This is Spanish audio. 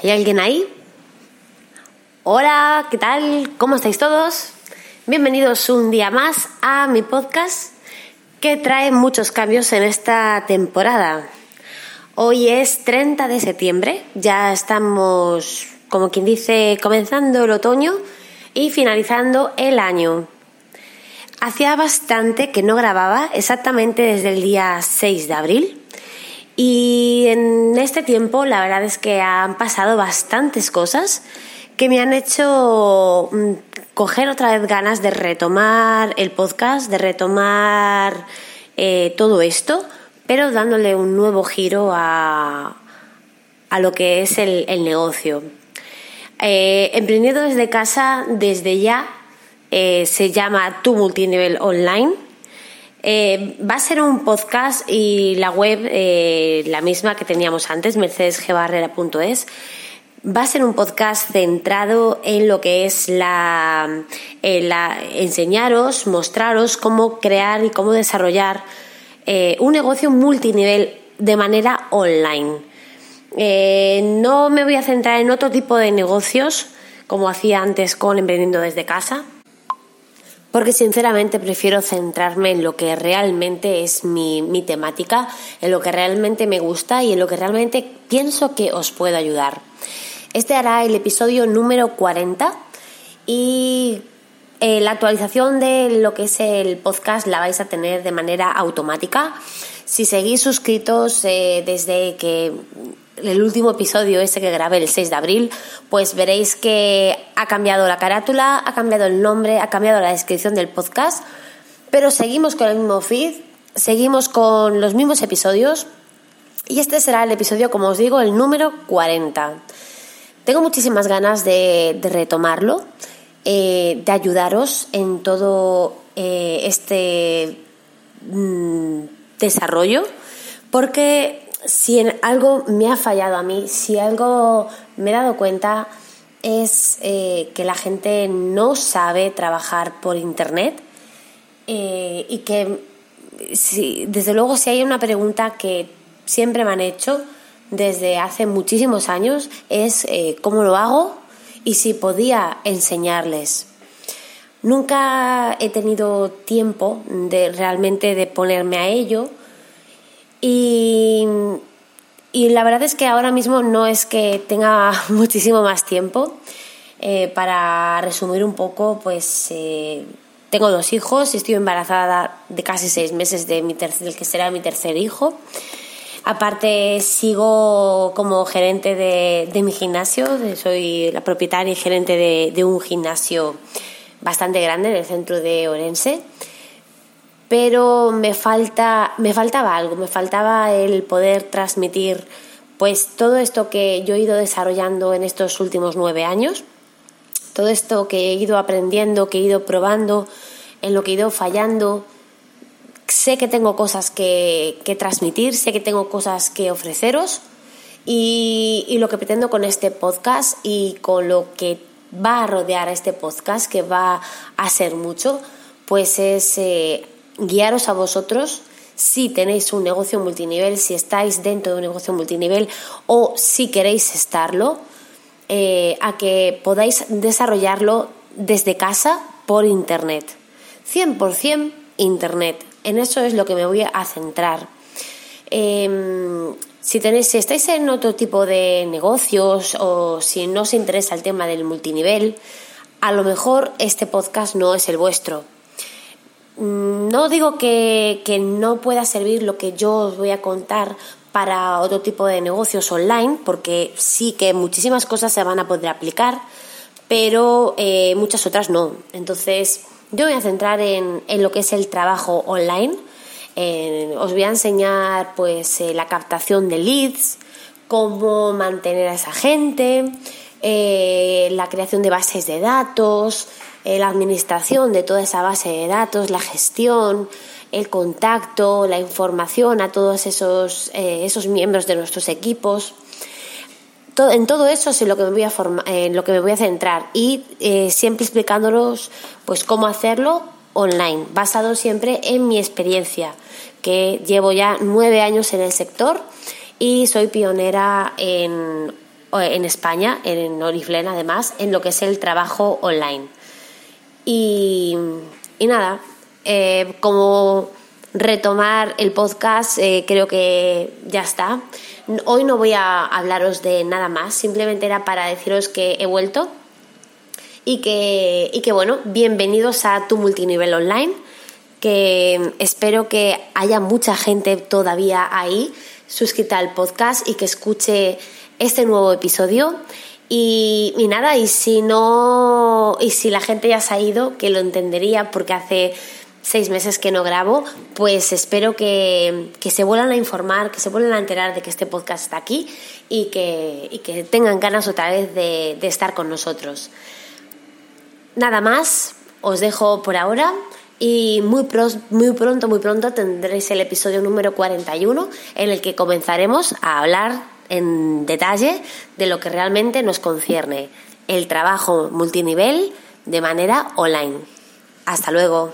¿Hay alguien ahí? Hola, ¿qué tal? ¿Cómo estáis todos? Bienvenidos un día más a mi podcast que trae muchos cambios en esta temporada. Hoy es 30 de septiembre, ya estamos, como quien dice, comenzando el otoño y finalizando el año. Hacía bastante que no grababa, exactamente desde el día 6 de abril. Y en este tiempo la verdad es que han pasado bastantes cosas que me han hecho mm, coger otra vez ganas de retomar el podcast, de retomar eh, todo esto, pero dándole un nuevo giro a, a lo que es el, negocio. Eh, emprendiendo desde casa, desde ya, eh, se llama Tu Multinivel Online eh, va a ser un podcast y la web, eh, la misma que teníamos antes, mercedesgbarrera.es, va a ser un podcast centrado en lo que es la, enseñaros, mostraros cómo crear y cómo desarrollar eh, un negocio multinivel de manera online. no me voy a centrar en otro tipo de negocios como hacía antes con Emprendiendo desde casa, porque sinceramente prefiero centrarme en lo que realmente es mi, temática, en lo que realmente me gusta y en lo que realmente pienso que os puede ayudar. Este hará el episodio número 40 y eh, la actualización de lo que es el podcast la vais a tener de manera automática. Si seguís suscritos eh, desde que el último episodio ese que grabé el 6 de abril, pues veréis que ha cambiado la carátula, ha cambiado el nombre, ha cambiado la descripción del podcast, pero seguimos con el mismo feed, seguimos con los mismos episodios y este será el episodio, como os digo, el número 40. Tengo muchísimas ganas de, retomarlo, eh, de ayudaros en todo eh, este mm, desarrollo, porque si algo me ha fallado a mí, si algo me he dado cuenta, es eh, que la gente no sabe trabajar por Internet eh, y que, si, desde luego, si hay una pregunta que siempre me han hecho desde hace muchísimos años, es eh, cómo lo hago y si podía enseñarles. Nunca he tenido tiempo de realmente de ponerme a ello y, la verdad es que ahora mismo no es que tenga muchísimo más tiempo. Eh, para resumir un poco, pues eh, tengo dos hijos, estoy embarazada de casi seis meses de mi tercer, que será mi tercer hijo. Aparte, sigo como gerente de, de mi gimnasio, soy la propietaria y gerente de, de un gimnasio bastante grande en el centro de Orense pero me falta me faltaba algo, me faltaba el poder transmitir pues todo esto que yo he ido desarrollando en estos últimos nueve años, todo esto que he ido aprendiendo, que he ido probando, en lo que he ido fallando. Sé que tengo cosas que, transmitir, sé que tengo cosas que ofreceros y, lo que pretendo con este podcast y con lo que va a rodear a este podcast, que va a ser mucho, pues es eh, guiaros a vosotros si tenéis un negocio multinivel, si estáis dentro de un negocio multinivel o si queréis estarlo, eh, a que podáis desarrollarlo desde casa por Internet. 100% Internet. En eso es lo que me voy a centrar. Em, si, tenéis, si estáis en otro tipo de negocios o si no os interesa el tema del multinivel, a lo mejor este podcast no es el vuestro no digo que, no pueda servir lo que yo os voy a contar para otro tipo de negocios online, porque sí que muchísimas cosas se van a poder aplicar, pero eh, muchas otras no. Entonces, yo voy a centrar en, lo que es el trabajo online. os voy a enseñar pues eh, la captación de leads, cómo mantener a esa gente, eh, la creación de bases de datos, eh, la administración de toda esa base de datos, la gestión, el contacto, la información a todos esos, eh, esos miembros de nuestros equipos. en todo eso es en lo que me voy a, en lo que me voy a centrar y eh, siempre explicándolos pues, cómo hacerlo online, basado siempre en mi experiencia, que llevo ya nueve años en el sector y soy pionera en en España, en Oriflame además, en lo que es el trabajo online. Y, nada, eh, como retomar el podcast, eh, creo que ya está. Hoy no voy a hablaros de nada más, simplemente era para deciros que he vuelto y que, y que bueno, bienvenidos a tu multinivel online, que espero que haya mucha gente todavía ahí suscrita al podcast y que escuche este nuevo episodio. Y, y, nada, y si no, y si la gente ya se ha ido, que lo entendería porque hace seis meses que no grabo, pues espero que, se vuelvan a informar, que se vuelvan a enterar de que este podcast está aquí y que, que tengan ganas otra vez de, estar con nosotros. Nada más, os dejo por ahora y muy, muy pronto, muy pronto tendréis el episodio número 41 en el que comenzaremos a hablar en detalle de lo que realmente nos concierne, el trabajo multinivel de manera online. Hasta luego.